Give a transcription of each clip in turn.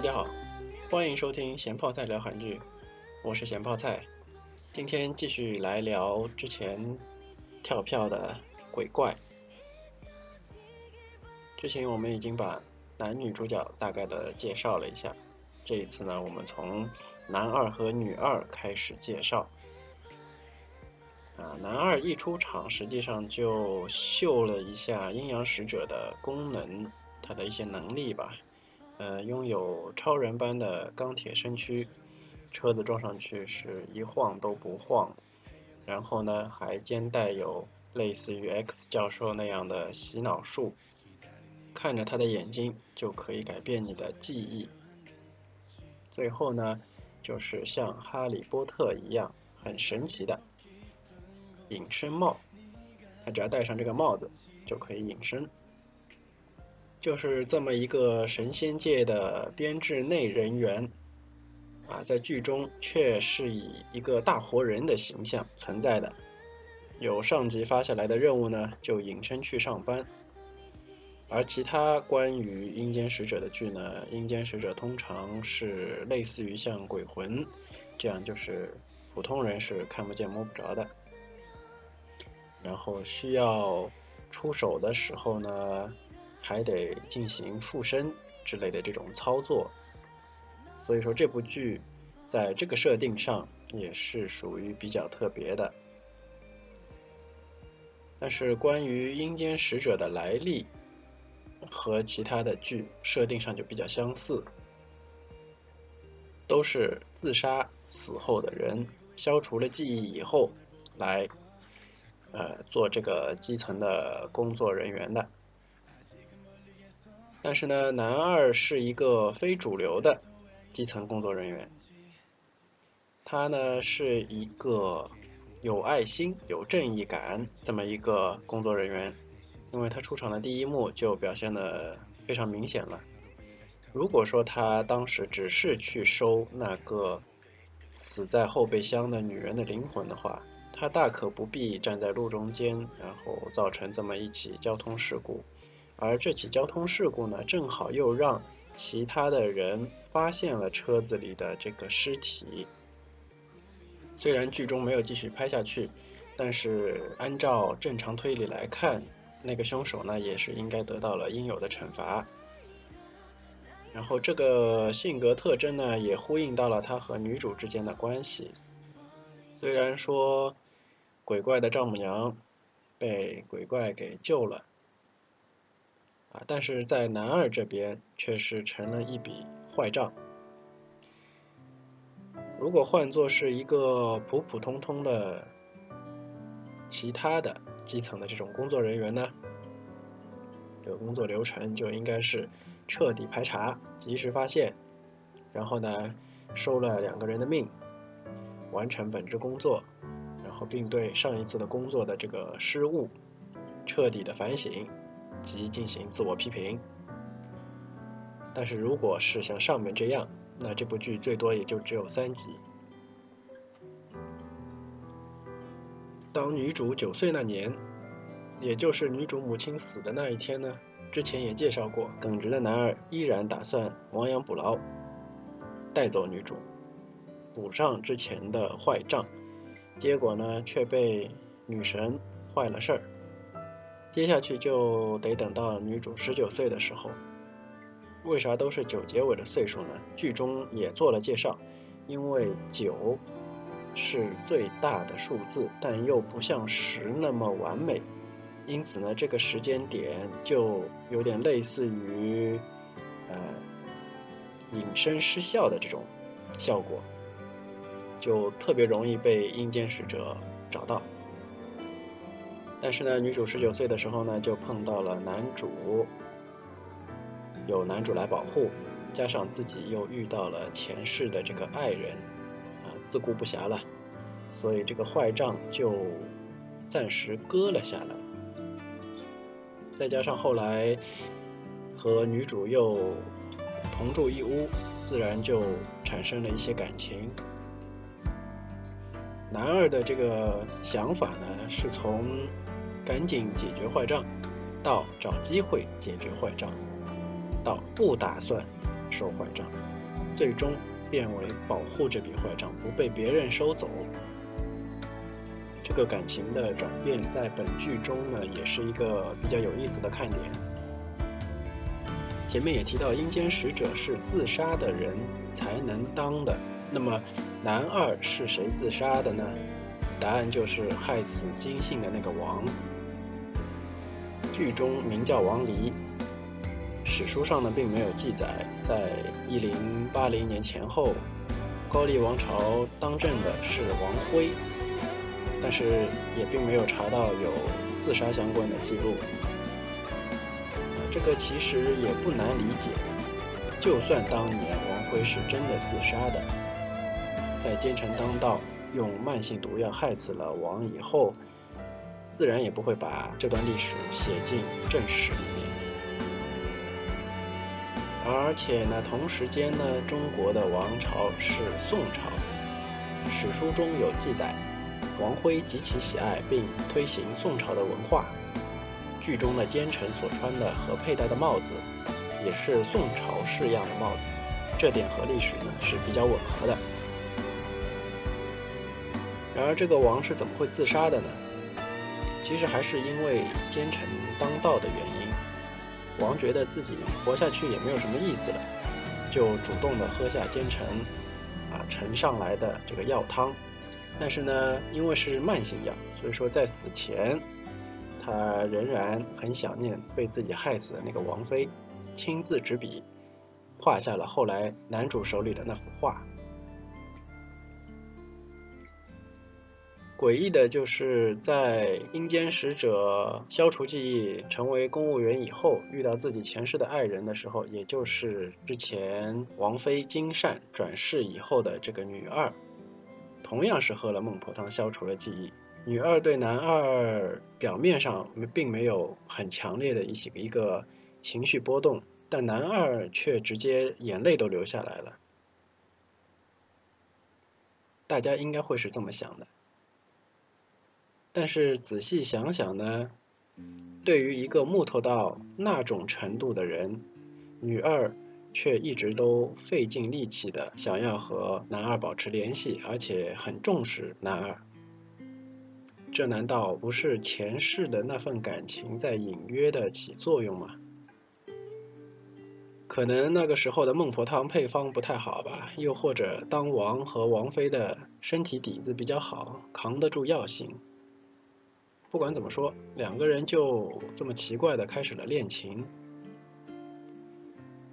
大家好，欢迎收听咸泡菜聊韩剧，我是咸泡菜。今天继续来聊之前跳票的鬼怪。之前我们已经把男女主角大概的介绍了一下，这一次呢，我们从男二和女二开始介绍。啊，男二一出场，实际上就秀了一下阴阳使者的功能，他的一些能力吧。呃，拥有超人般的钢铁身躯，车子撞上去是一晃都不晃。然后呢，还兼带有类似于 X 教授那样的洗脑术，看着他的眼睛就可以改变你的记忆。最后呢，就是像哈利波特一样很神奇的。隐身帽，他只要戴上这个帽子就可以隐身，就是这么一个神仙界的编制内人员，啊，在剧中却是以一个大活人的形象存在的。有上级发下来的任务呢，就隐身去上班。而其他关于阴间使者的剧呢，阴间使者通常是类似于像鬼魂这样，就是普通人是看不见摸不着的。然后需要出手的时候呢，还得进行附身之类的这种操作，所以说这部剧在这个设定上也是属于比较特别的。但是关于阴间使者的来历和其他的剧设定上就比较相似，都是自杀死后的人消除了记忆以后来。呃，做这个基层的工作人员的，但是呢，男二是一个非主流的基层工作人员，他呢是一个有爱心、有正义感这么一个工作人员，因为他出场的第一幕就表现的非常明显了。如果说他当时只是去收那个死在后备箱的女人的灵魂的话，他大可不必站在路中间，然后造成这么一起交通事故，而这起交通事故呢，正好又让其他的人发现了车子里的这个尸体。虽然剧中没有继续拍下去，但是按照正常推理来看，那个凶手呢，也是应该得到了应有的惩罚。然后这个性格特征呢，也呼应到了他和女主之间的关系。虽然说。鬼怪的丈母娘被鬼怪给救了啊，但是在男二这边却是成了一笔坏账。如果换作是一个普普通通的其他的基层的这种工作人员呢，这个工作流程就应该是彻底排查、及时发现，然后呢收了两个人的命，完成本职工作。然后并对上一次的工作的这个失误彻底的反省及进行自我批评。但是，如果是像上面这样，那这部剧最多也就只有三集。当女主九岁那年，也就是女主母亲死的那一天呢，之前也介绍过，耿直的男二依然打算亡羊补牢，带走女主，补上之前的坏账。结果呢，却被女神坏了事儿。接下去就得等到女主十九岁的时候。为啥都是九结尾的岁数呢？剧中也做了介绍，因为九是最大的数字，但又不像十那么完美，因此呢，这个时间点就有点类似于呃隐身失效的这种效果。就特别容易被阴间使者找到，但是呢，女主十九岁的时候呢，就碰到了男主，有男主来保护，加上自己又遇到了前世的这个爱人，啊，自顾不暇了，所以这个坏账就暂时搁了下来。再加上后来和女主又同住一屋，自然就产生了一些感情。男二的这个想法呢，是从赶紧解决坏账，到找机会解决坏账，到不打算收坏账，最终变为保护这笔坏账不被别人收走。这个感情的转变在本剧中呢，也是一个比较有意思的看点。前面也提到，阴间使者是自杀的人才能当的，那么男二是谁自杀的呢？答案就是害死金信的那个王。剧中名叫王离，史书上呢并没有记载，在一零八零年前后，高丽王朝当政的是王辉。但是也并没有查到有自杀相关的记录，这个其实也不难理解。就算当年王辉是真的自杀的，在奸臣当道用慢性毒药害死了王以后，自然也不会把这段历史写进正史里面。而且呢，同时间呢，中国的王朝是宋朝，史书中有记载。王辉极其喜爱并推行宋朝的文化，剧中的奸臣所穿的和佩戴的帽子，也是宋朝式样的帽子，这点和历史呢是比较吻合的。然而，这个王是怎么会自杀的呢？其实还是因为奸臣当道的原因。王觉得自己活下去也没有什么意思了，就主动的喝下奸臣啊盛上来的这个药汤。但是呢，因为是慢性药，所以说在死前，他仍然很想念被自己害死的那个王妃，亲自执笔画下了后来男主手里的那幅画。诡异的就是在阴间使者消除记忆成为公务员以后，遇到自己前世的爱人的时候，也就是之前王妃金善转世以后的这个女二。同样是喝了孟婆汤消除了记忆，女二对男二表面上并没有很强烈的一些一个情绪波动，但男二却直接眼泪都流下来了。大家应该会是这么想的，但是仔细想想呢，对于一个木头到那种程度的人，女二。却一直都费尽力气的想要和男二保持联系，而且很重视男二。这难道不是前世的那份感情在隐约的起作用吗？可能那个时候的孟婆汤配方不太好吧，又或者当王和王妃的身体底子比较好，扛得住药性。不管怎么说，两个人就这么奇怪的开始了恋情。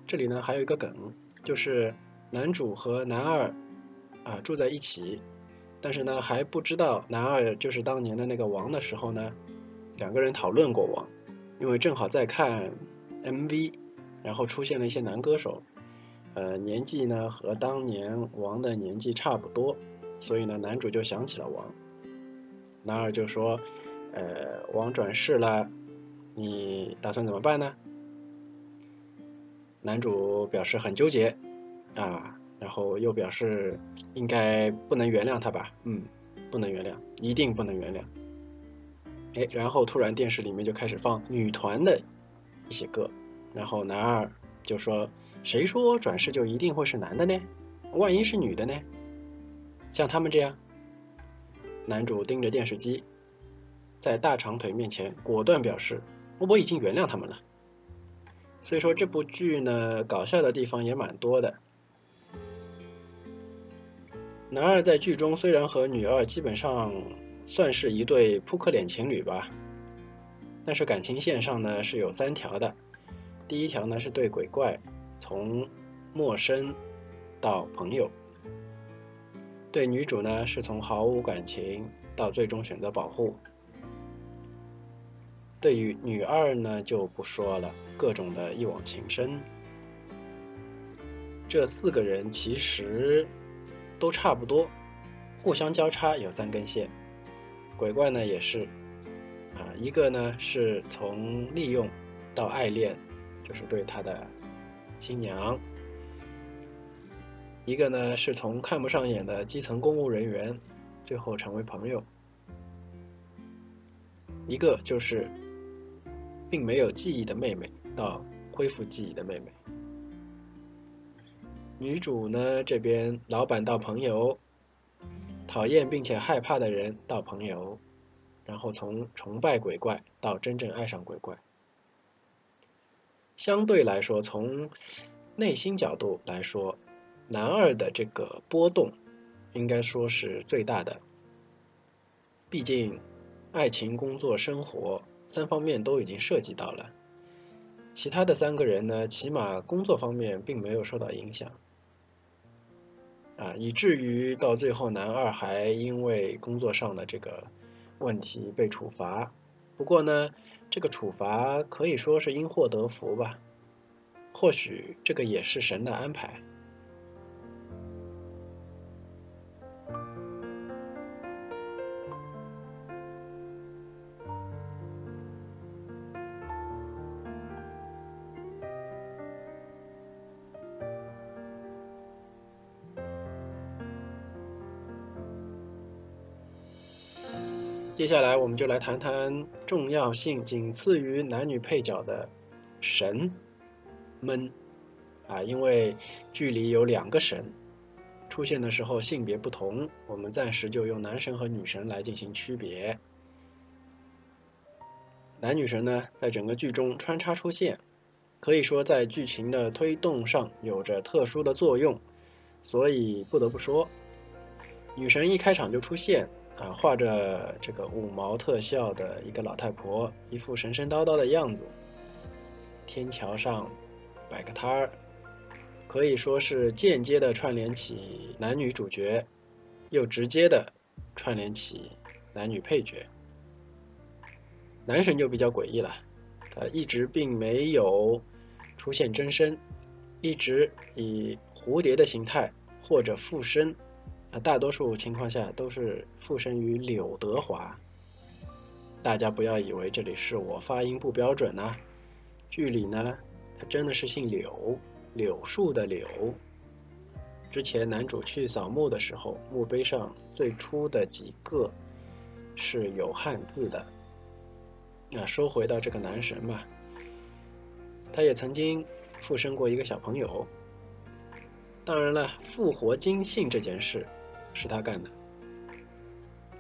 这里呢还有一个梗，就是男主和男二啊住在一起，但是呢还不知道男二就是当年的那个王的时候呢，两个人讨论过王，因为正好在看 MV，然后出现了一些男歌手，呃年纪呢和当年王的年纪差不多，所以呢男主就想起了王，男二就说，呃王转世了，你打算怎么办呢？男主表示很纠结，啊，然后又表示应该不能原谅他吧，嗯，不能原谅，一定不能原谅。哎，然后突然电视里面就开始放女团的一些歌，然后男二就说：“谁说转世就一定会是男的呢？万一是女的呢？像他们这样。”男主盯着电视机，在大长腿面前果断表示：“我已经原谅他们了。”所以说这部剧呢，搞笑的地方也蛮多的。男二在剧中虽然和女二基本上算是一对扑克脸情侣吧，但是感情线上呢是有三条的。第一条呢是对鬼怪，从陌生到朋友；对女主呢是从毫无感情到最终选择保护。对于女二呢，就不说了，各种的一往情深。这四个人其实都差不多，互相交叉有三根线。鬼怪呢也是，啊，一个呢是从利用到爱恋，就是对他的新娘；一个呢是从看不上眼的基层公务人员，最后成为朋友；一个就是。并没有记忆的妹妹到恢复记忆的妹妹，女主呢这边，老板到朋友，讨厌并且害怕的人到朋友，然后从崇拜鬼怪到真正爱上鬼怪。相对来说，从内心角度来说，男二的这个波动应该说是最大的。毕竟，爱情、工作、生活三方面都已经涉及到了。其他的三个人呢，起码工作方面并没有受到影响。啊，以至于到最后，男二还因为工作上的这个问题被处罚。不过呢，这个处罚可以说是因祸得福吧，或许这个也是神的安排。接下来，我们就来谈谈重要性仅次于男女配角的神们啊，因为剧里有两个神出现的时候性别不同，我们暂时就用男神和女神来进行区别。男女神呢，在整个剧中穿插出现，可以说在剧情的推动上有着特殊的作用，所以不得不说，女神一开场就出现。啊，画着这个五毛特效的一个老太婆，一副神神叨叨的样子。天桥上摆个摊儿，可以说是间接的串联起男女主角，又直接的串联起男女配角。男神就比较诡异了，他一直并没有出现真身，一直以蝴蝶的形态或者附身。啊，大多数情况下都是附身于柳德华。大家不要以为这里是我发音不标准呐，剧里呢，他真的是姓柳，柳树的柳。之前男主去扫墓的时候，墓碑上最初的几个是有汉字的。那说回到这个男神嘛，他也曾经附身过一个小朋友。当然了，复活金信这件事。是他干的，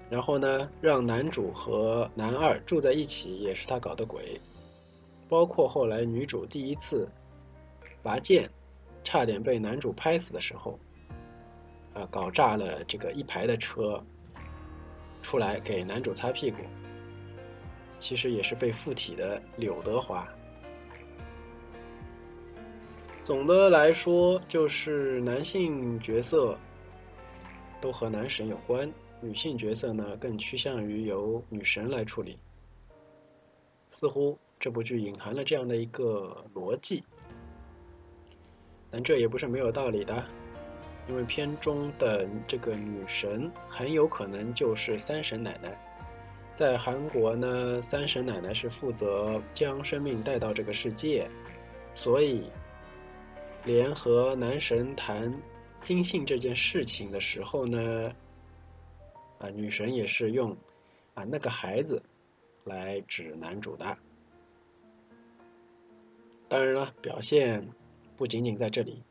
然后呢，让男主和男二住在一起也是他搞的鬼，包括后来女主第一次拔剑，差点被男主拍死的时候，啊，搞炸了这个一排的车，出来给男主擦屁股，其实也是被附体的柳德华。总的来说，就是男性角色。都和男神有关，女性角色呢更趋向于由女神来处理。似乎这部剧隐含了这样的一个逻辑，但这也不是没有道理的，因为片中的这个女神很有可能就是三神奶奶。在韩国呢，三神奶奶是负责将生命带到这个世界，所以联合男神谈。金信这件事情的时候呢，啊，女神也是用啊那个孩子来指男主的。当然了，表现不仅仅在这里，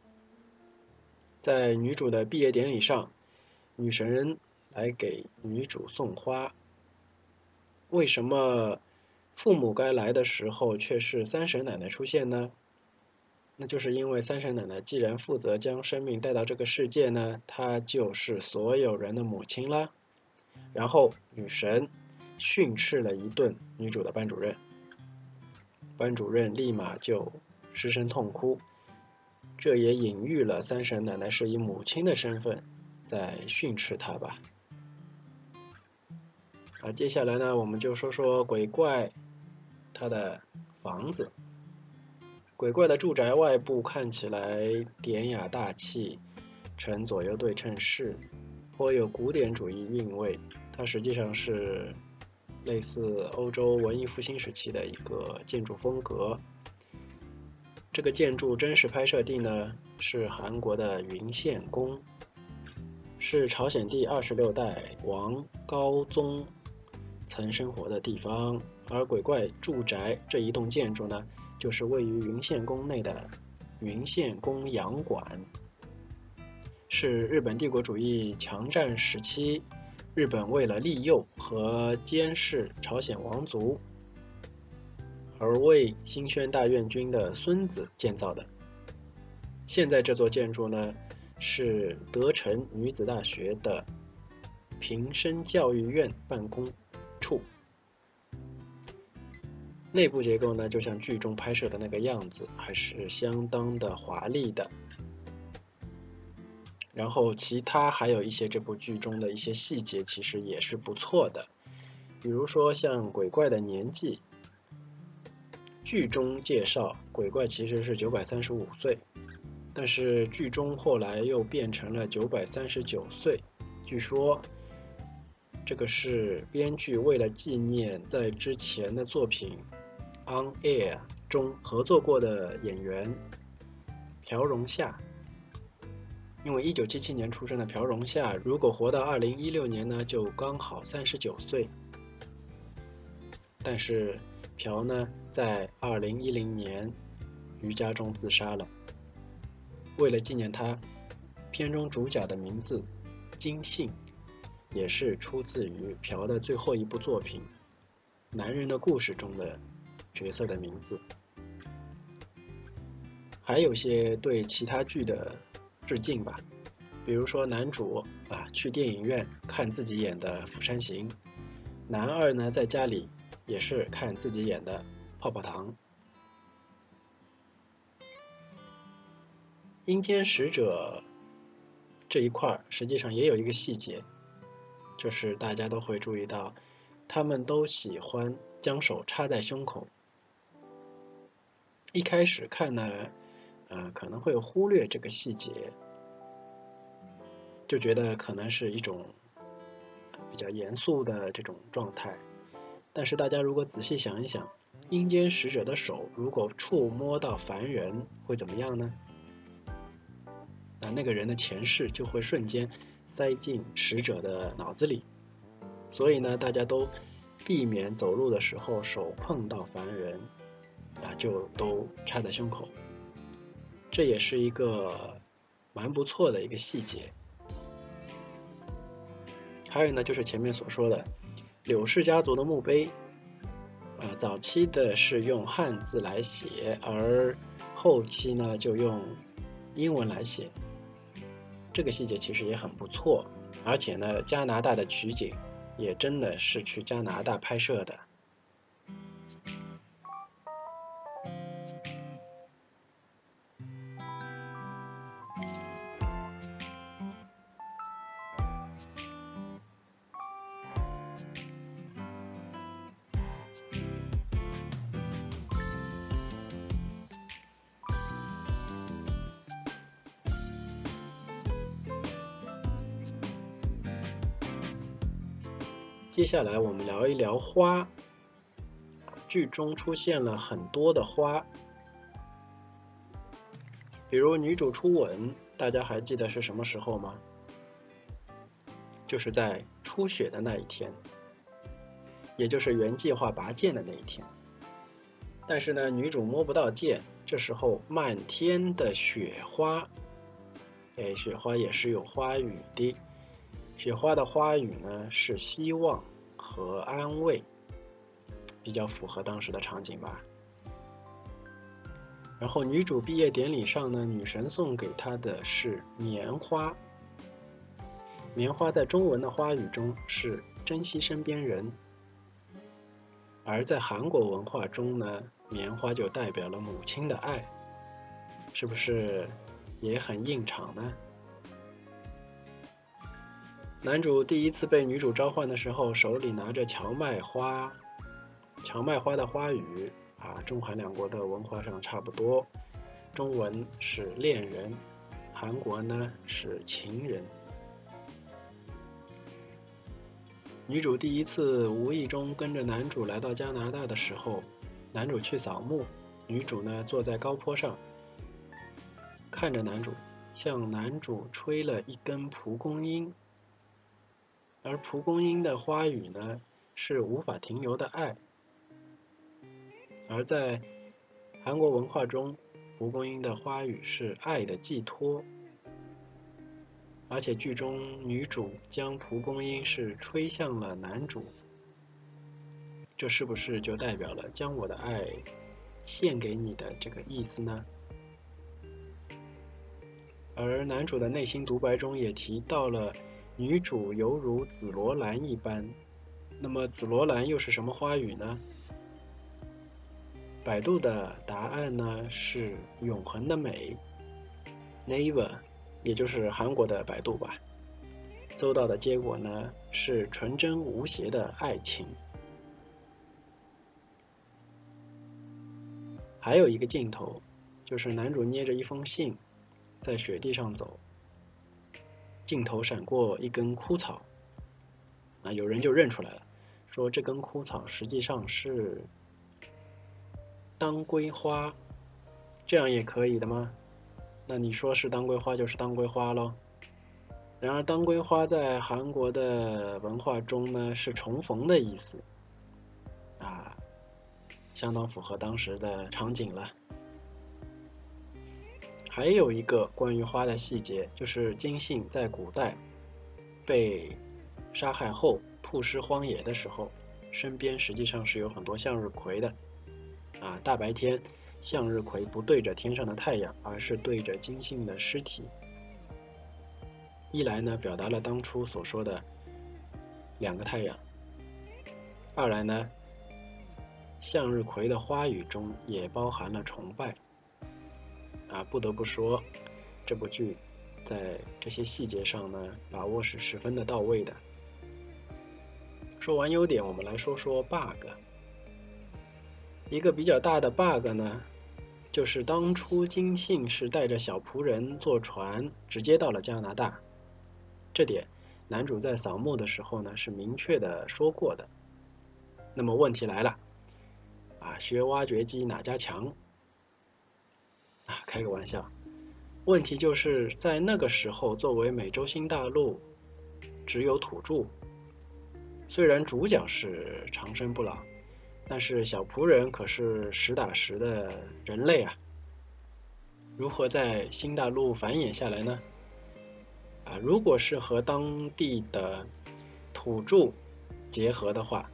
在女主的毕业典礼上，女神来给女主送花。为什么父母该来的时候却是三婶奶奶出现呢？那就是因为三神奶奶既然负责将生命带到这个世界呢，她就是所有人的母亲啦。然后女神训斥了一顿女主的班主任，班主任立马就失声痛哭，这也隐喻了三神奶奶是以母亲的身份在训斥她吧。啊，接下来呢，我们就说说鬼怪他的房子。鬼怪的住宅外部看起来典雅大气，呈左右对称式，颇有古典主义韵味。它实际上是类似欧洲文艺复兴时期的一个建筑风格。这个建筑真实拍摄地呢是韩国的云县宫，是朝鲜第二十六代王高宗曾生活的地方。而鬼怪住宅这一栋建筑呢？就是位于云县宫内的云县宫洋馆，是日本帝国主义强占时期，日本为了利诱和监视朝鲜王族，而为新宣大院君的孙子建造的。现在这座建筑呢，是德城女子大学的平生教育院办公处。内部结构呢，就像剧中拍摄的那个样子，还是相当的华丽的。然后其他还有一些这部剧中的一些细节，其实也是不错的。比如说像鬼怪的年纪，剧中介绍鬼怪其实是九百三十五岁，但是剧中后来又变成了九百三十九岁。据说这个是编剧为了纪念在之前的作品。《On Air》中合作过的演员朴荣夏，因为一九七七年出生的朴荣夏，如果活到二零一六年呢，就刚好三十九岁。但是朴呢，在二零一零年于家中自杀了。为了纪念他，片中主角的名字金信，也是出自于朴的最后一部作品《男人的故事》中的。角色的名字，还有些对其他剧的致敬吧，比如说男主啊去电影院看自己演的《釜山行》，男二呢在家里也是看自己演的《泡泡糖》。阴间使者这一块实际上也有一个细节，就是大家都会注意到，他们都喜欢将手插在胸口。一开始看呢，呃，可能会忽略这个细节，就觉得可能是一种比较严肃的这种状态。但是大家如果仔细想一想，阴间使者的手如果触摸到凡人，会怎么样呢？那那个人的前世就会瞬间塞进使者的脑子里。所以呢，大家都避免走路的时候手碰到凡人。啊，就都插在胸口，这也是一个蛮不错的一个细节。还有呢，就是前面所说的柳氏家族的墓碑，啊，早期的是用汉字来写，而后期呢就用英文来写。这个细节其实也很不错，而且呢，加拿大的取景也真的是去加拿大拍摄的。接下来我们聊一聊花。剧中出现了很多的花，比如女主初吻，大家还记得是什么时候吗？就是在初雪的那一天，也就是原计划拔剑的那一天。但是呢，女主摸不到剑，这时候漫天的雪花，哎，雪花也是有花语的。雪花的花语呢是希望和安慰，比较符合当时的场景吧。然后女主毕业典礼上呢，女神送给她的是棉花。棉花在中文的花语中是珍惜身边人，而在韩国文化中呢，棉花就代表了母亲的爱，是不是也很应场呢？男主第一次被女主召唤的时候，手里拿着荞麦花。荞麦花的花语啊，中韩两国的文化上差不多。中文是恋人，韩国呢是情人。女主第一次无意中跟着男主来到加拿大的时候，男主去扫墓，女主呢坐在高坡上，看着男主，向男主吹了一根蒲公英。而蒲公英的花语呢，是无法停留的爱。而在韩国文化中，蒲公英的花语是爱的寄托。而且剧中女主将蒲公英是吹向了男主，这是不是就代表了将我的爱献给你的这个意思呢？而男主的内心独白中也提到了女主犹如紫罗兰一般，那么紫罗兰又是什么花语呢？百度的答案呢是永恒的美，Naver，也就是韩国的百度吧。搜到的结果呢是纯真无邪的爱情。还有一个镜头，就是男主捏着一封信，在雪地上走，镜头闪过一根枯草，啊，有人就认出来了，说这根枯草实际上是。当归花，这样也可以的吗？那你说是当归花就是当归花喽。然而，当归花在韩国的文化中呢，是重逢的意思，啊，相当符合当时的场景了。还有一个关于花的细节，就是金信在古代被杀害后曝尸荒野的时候，身边实际上是有很多向日葵的。啊，大白天，向日葵不对着天上的太阳，而是对着金信的尸体。一来呢，表达了当初所说的两个太阳；二来呢，向日葵的花语中也包含了崇拜。啊，不得不说，这部剧在这些细节上呢，把握是十分的到位的。说完优点，我们来说说 bug。一个比较大的 bug 呢，就是当初金信是带着小仆人坐船直接到了加拿大，这点男主在扫墓的时候呢是明确的说过的。那么问题来了，啊，学挖掘机哪家强？啊，开个玩笑，问题就是在那个时候，作为美洲新大陆只有土著，虽然主角是长生不老。但是小仆人可是实打实的人类啊，如何在新大陆繁衍下来呢？啊，如果是和当地的土著结合的话，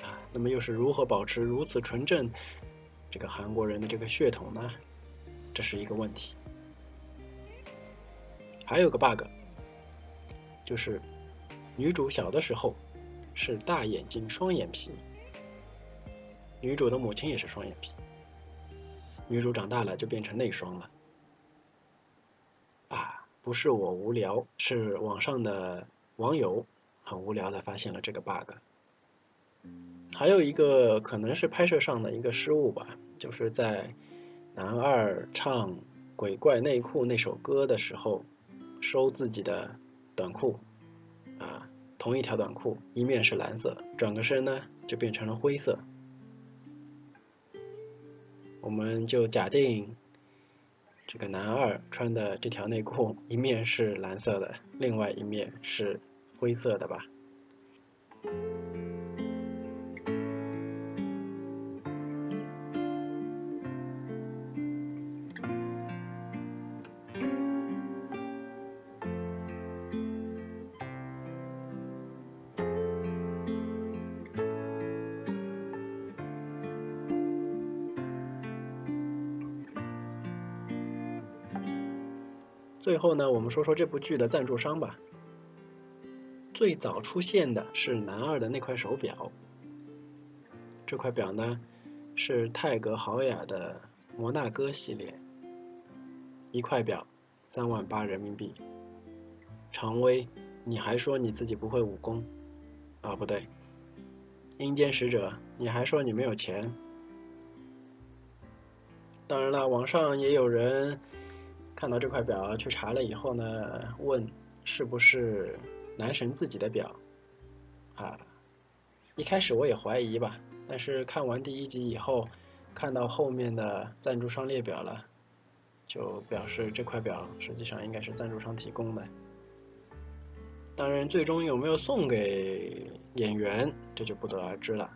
啊，那么又是如何保持如此纯正这个韩国人的这个血统呢？这是一个问题。还有个 bug，就是女主小的时候是大眼睛双眼皮。女主的母亲也是双眼皮，女主长大了就变成内双了。啊，不是我无聊，是网上的网友很无聊的发现了这个 bug。还有一个可能是拍摄上的一个失误吧，就是在男二唱《鬼怪内裤》那首歌的时候，收自己的短裤，啊，同一条短裤，一面是蓝色，转个身呢就变成了灰色。我们就假定，这个男二穿的这条内裤一面是蓝色的，另外一面是灰色的吧。后呢，我们说说这部剧的赞助商吧。最早出现的是男二的那块手表，这块表呢是泰格豪雅的摩纳哥系列，一块表三万八人民币。常威，你还说你自己不会武功？啊，不对，阴间使者，你还说你没有钱？当然了，网上也有人。看到这块表去查了以后呢，问是不是男神自己的表？啊，一开始我也怀疑吧，但是看完第一集以后，看到后面的赞助商列表了，就表示这块表实际上应该是赞助商提供的。当然，最终有没有送给演员，这就不得而知了。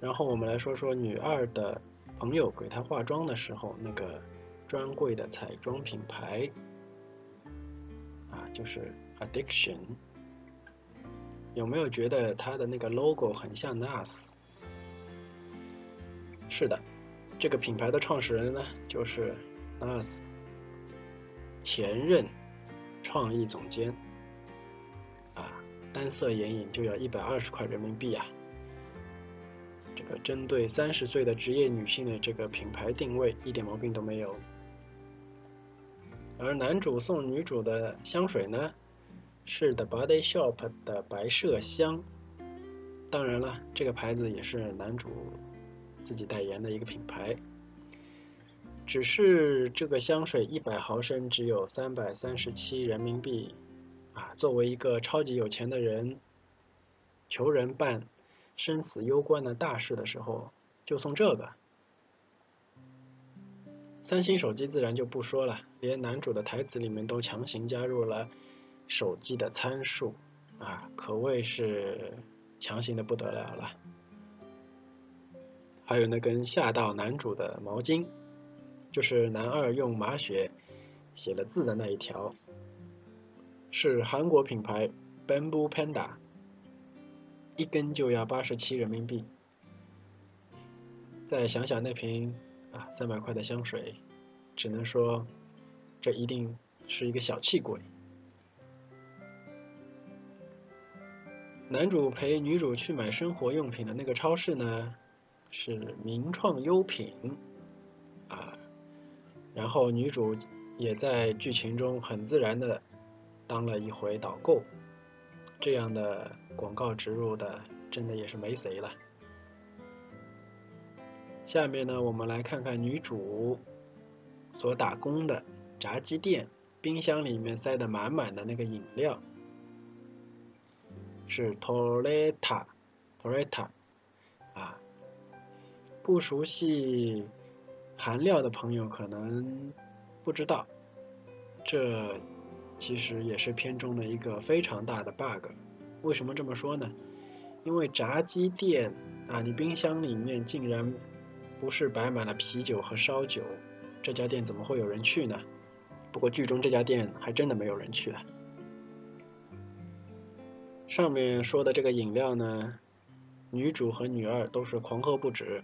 然后我们来说说女二的朋友给她化妆的时候那个。专柜的彩妆品牌，啊，就是 addiction。有没有觉得它的那个 logo 很像 NARS？是的，这个品牌的创始人呢，就是 NARS 前任创意总监。啊，单色眼影就要一百二十块人民币啊！这个针对三十岁的职业女性的这个品牌定位，一点毛病都没有。而男主送女主的香水呢，是 The Body Shop 的白麝香。当然了，这个牌子也是男主自己代言的一个品牌。只是这个香水一百毫升只有三百三十七人民币。啊，作为一个超级有钱的人，求人办生死攸关的大事的时候，就送这个。三星手机自然就不说了，连男主的台词里面都强行加入了手机的参数，啊，可谓是强行的不得了了。还有那根吓到男主的毛巾，就是男二用马血写了字的那一条。是韩国品牌 Bamboo Panda，一根就要八十七人民币。再想想那瓶啊三百块的香水，只能说这一定是一个小气鬼。男主陪女主去买生活用品的那个超市呢，是名创优品啊，然后女主也在剧情中很自然的。当了一回导购，这样的广告植入的真的也是没谁了。下面呢，我们来看看女主所打工的炸鸡店，冰箱里面塞得满满的那个饮料是 Toretta，Toretta，啊，不熟悉韩料的朋友可能不知道这。其实也是片中的一个非常大的 bug。为什么这么说呢？因为炸鸡店啊，你冰箱里面竟然不是摆满了啤酒和烧酒，这家店怎么会有人去呢？不过剧中这家店还真的没有人去啊。上面说的这个饮料呢，女主和女二都是狂喝不止，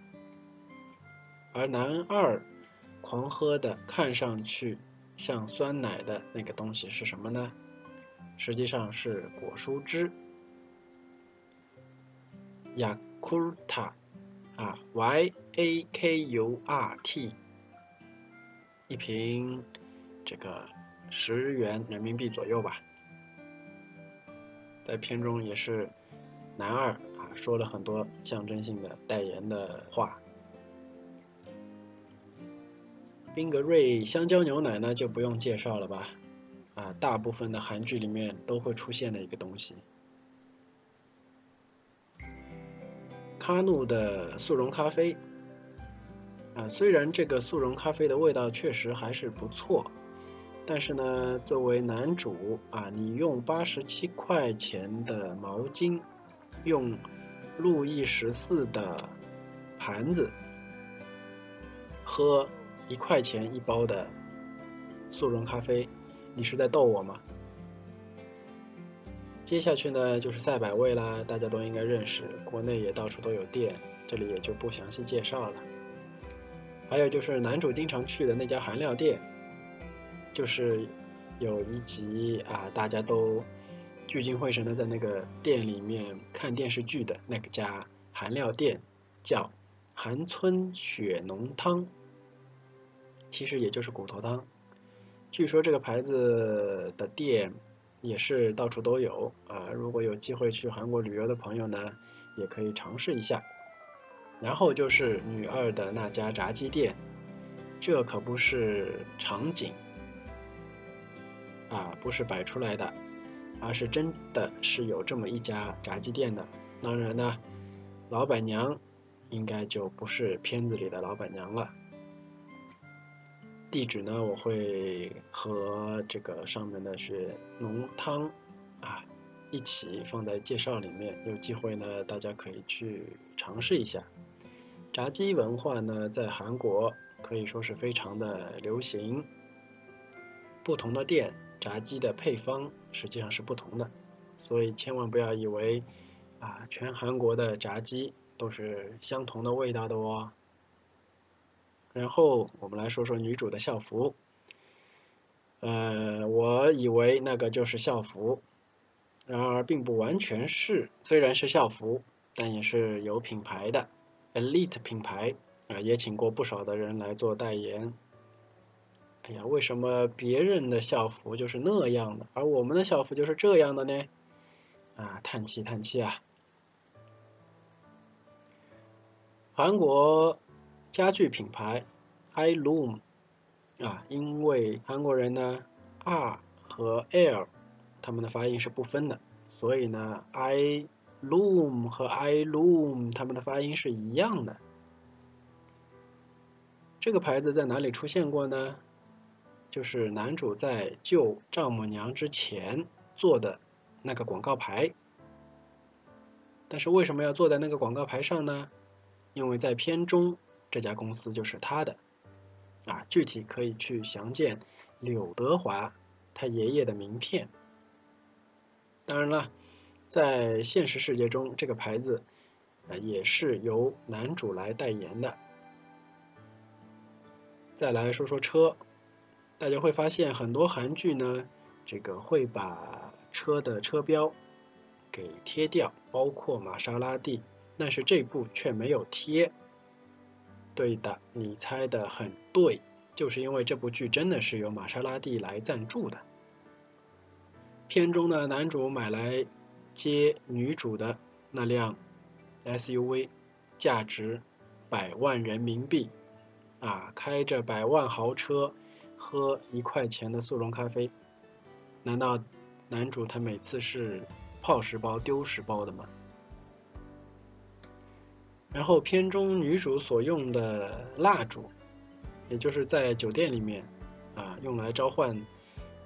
而男二狂喝的看上去。像酸奶的那个东西是什么呢？实际上是果蔬汁。雅库塔，啊，Y A K U R T，一瓶，这个十元人民币左右吧。在片中也是男二啊说了很多象征性的代言的话。宾格瑞香蕉牛奶呢，就不用介绍了吧，啊，大部分的韩剧里面都会出现的一个东西。卡努的速溶咖啡，啊，虽然这个速溶咖啡的味道确实还是不错，但是呢，作为男主啊，你用八十七块钱的毛巾，用路易十四的盘子喝。一块钱一包的速溶咖啡，你是在逗我吗？接下去呢就是赛百味啦，大家都应该认识，国内也到处都有店，这里也就不详细介绍了。还有就是男主经常去的那家韩料店，就是有一集啊，大家都聚精会神的在那个店里面看电视剧的那个家韩料店，叫韩村雪浓汤。其实也就是骨头汤，据说这个牌子的店也是到处都有啊。如果有机会去韩国旅游的朋友呢，也可以尝试一下。然后就是女二的那家炸鸡店，这可不是场景啊，不是摆出来的，而是真的是有这么一家炸鸡店的。当然呢，老板娘应该就不是片子里的老板娘了。地址呢，我会和这个上面的雪浓汤啊一起放在介绍里面。有机会呢，大家可以去尝试一下。炸鸡文化呢，在韩国可以说是非常的流行。不同的店炸鸡的配方实际上是不同的，所以千万不要以为啊，全韩国的炸鸡都是相同的味道的哦。然后我们来说说女主的校服，呃，我以为那个就是校服，然而并不完全是，虽然是校服，但也是有品牌的，Elite 品牌啊，也请过不少的人来做代言。哎呀，为什么别人的校服就是那样的，而我们的校服就是这样的呢？啊，叹气叹气啊！韩国。家具品牌 iLoom 啊，因为韩国人呢 R 和 L 他们的发音是不分的，所以呢，I Loom 和 iLoom 他们的发音是一样的。这个牌子在哪里出现过呢？就是男主在救丈母娘之前做的那个广告牌。但是为什么要坐在那个广告牌上呢？因为在片中。这家公司就是他的，啊，具体可以去详见柳德华他爷爷的名片。当然了，在现实世界中，这个牌子，呃，也是由男主来代言的。再来说说车，大家会发现很多韩剧呢，这个会把车的车标给贴掉，包括玛莎拉蒂，但是这部却没有贴。对的，你猜的很对，就是因为这部剧真的是由玛莎拉蒂来赞助的。片中的男主买来接女主的那辆 SUV，价值百万人民币，啊，开着百万豪车，喝一块钱的速溶咖啡，难道男主他每次是泡十包丢十包的吗？然后片中女主所用的蜡烛，也就是在酒店里面，啊，用来召唤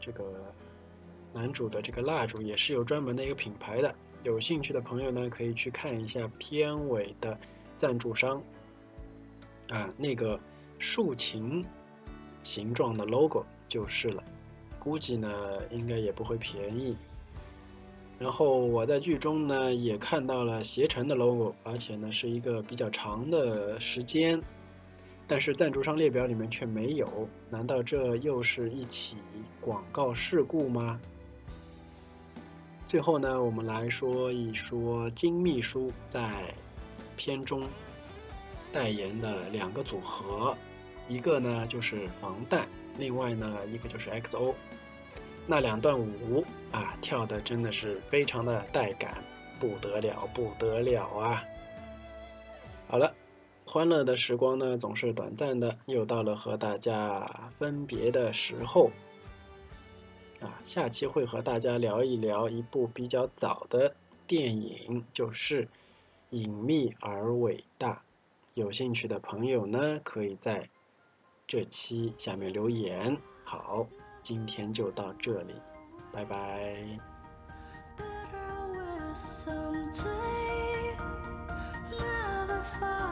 这个男主的这个蜡烛，也是有专门的一个品牌的。有兴趣的朋友呢，可以去看一下片尾的赞助商，啊，那个竖琴形状的 logo 就是了。估计呢，应该也不会便宜。然后我在剧中呢也看到了携程的 logo，而且呢是一个比较长的时间，但是赞助商列表里面却没有，难道这又是一起广告事故吗？最后呢，我们来说一说金秘书在片中代言的两个组合，一个呢就是防弹，另外呢一个就是 XO。那两段舞啊，跳的真的是非常的带感，不得了，不得了啊！好了，欢乐的时光呢总是短暂的，又到了和大家分别的时候下期会和大家聊一聊一部比较早的电影，就是《隐秘而伟大》。有兴趣的朋友呢，可以在这期下面留言。好。今天就到这里，拜拜。Never far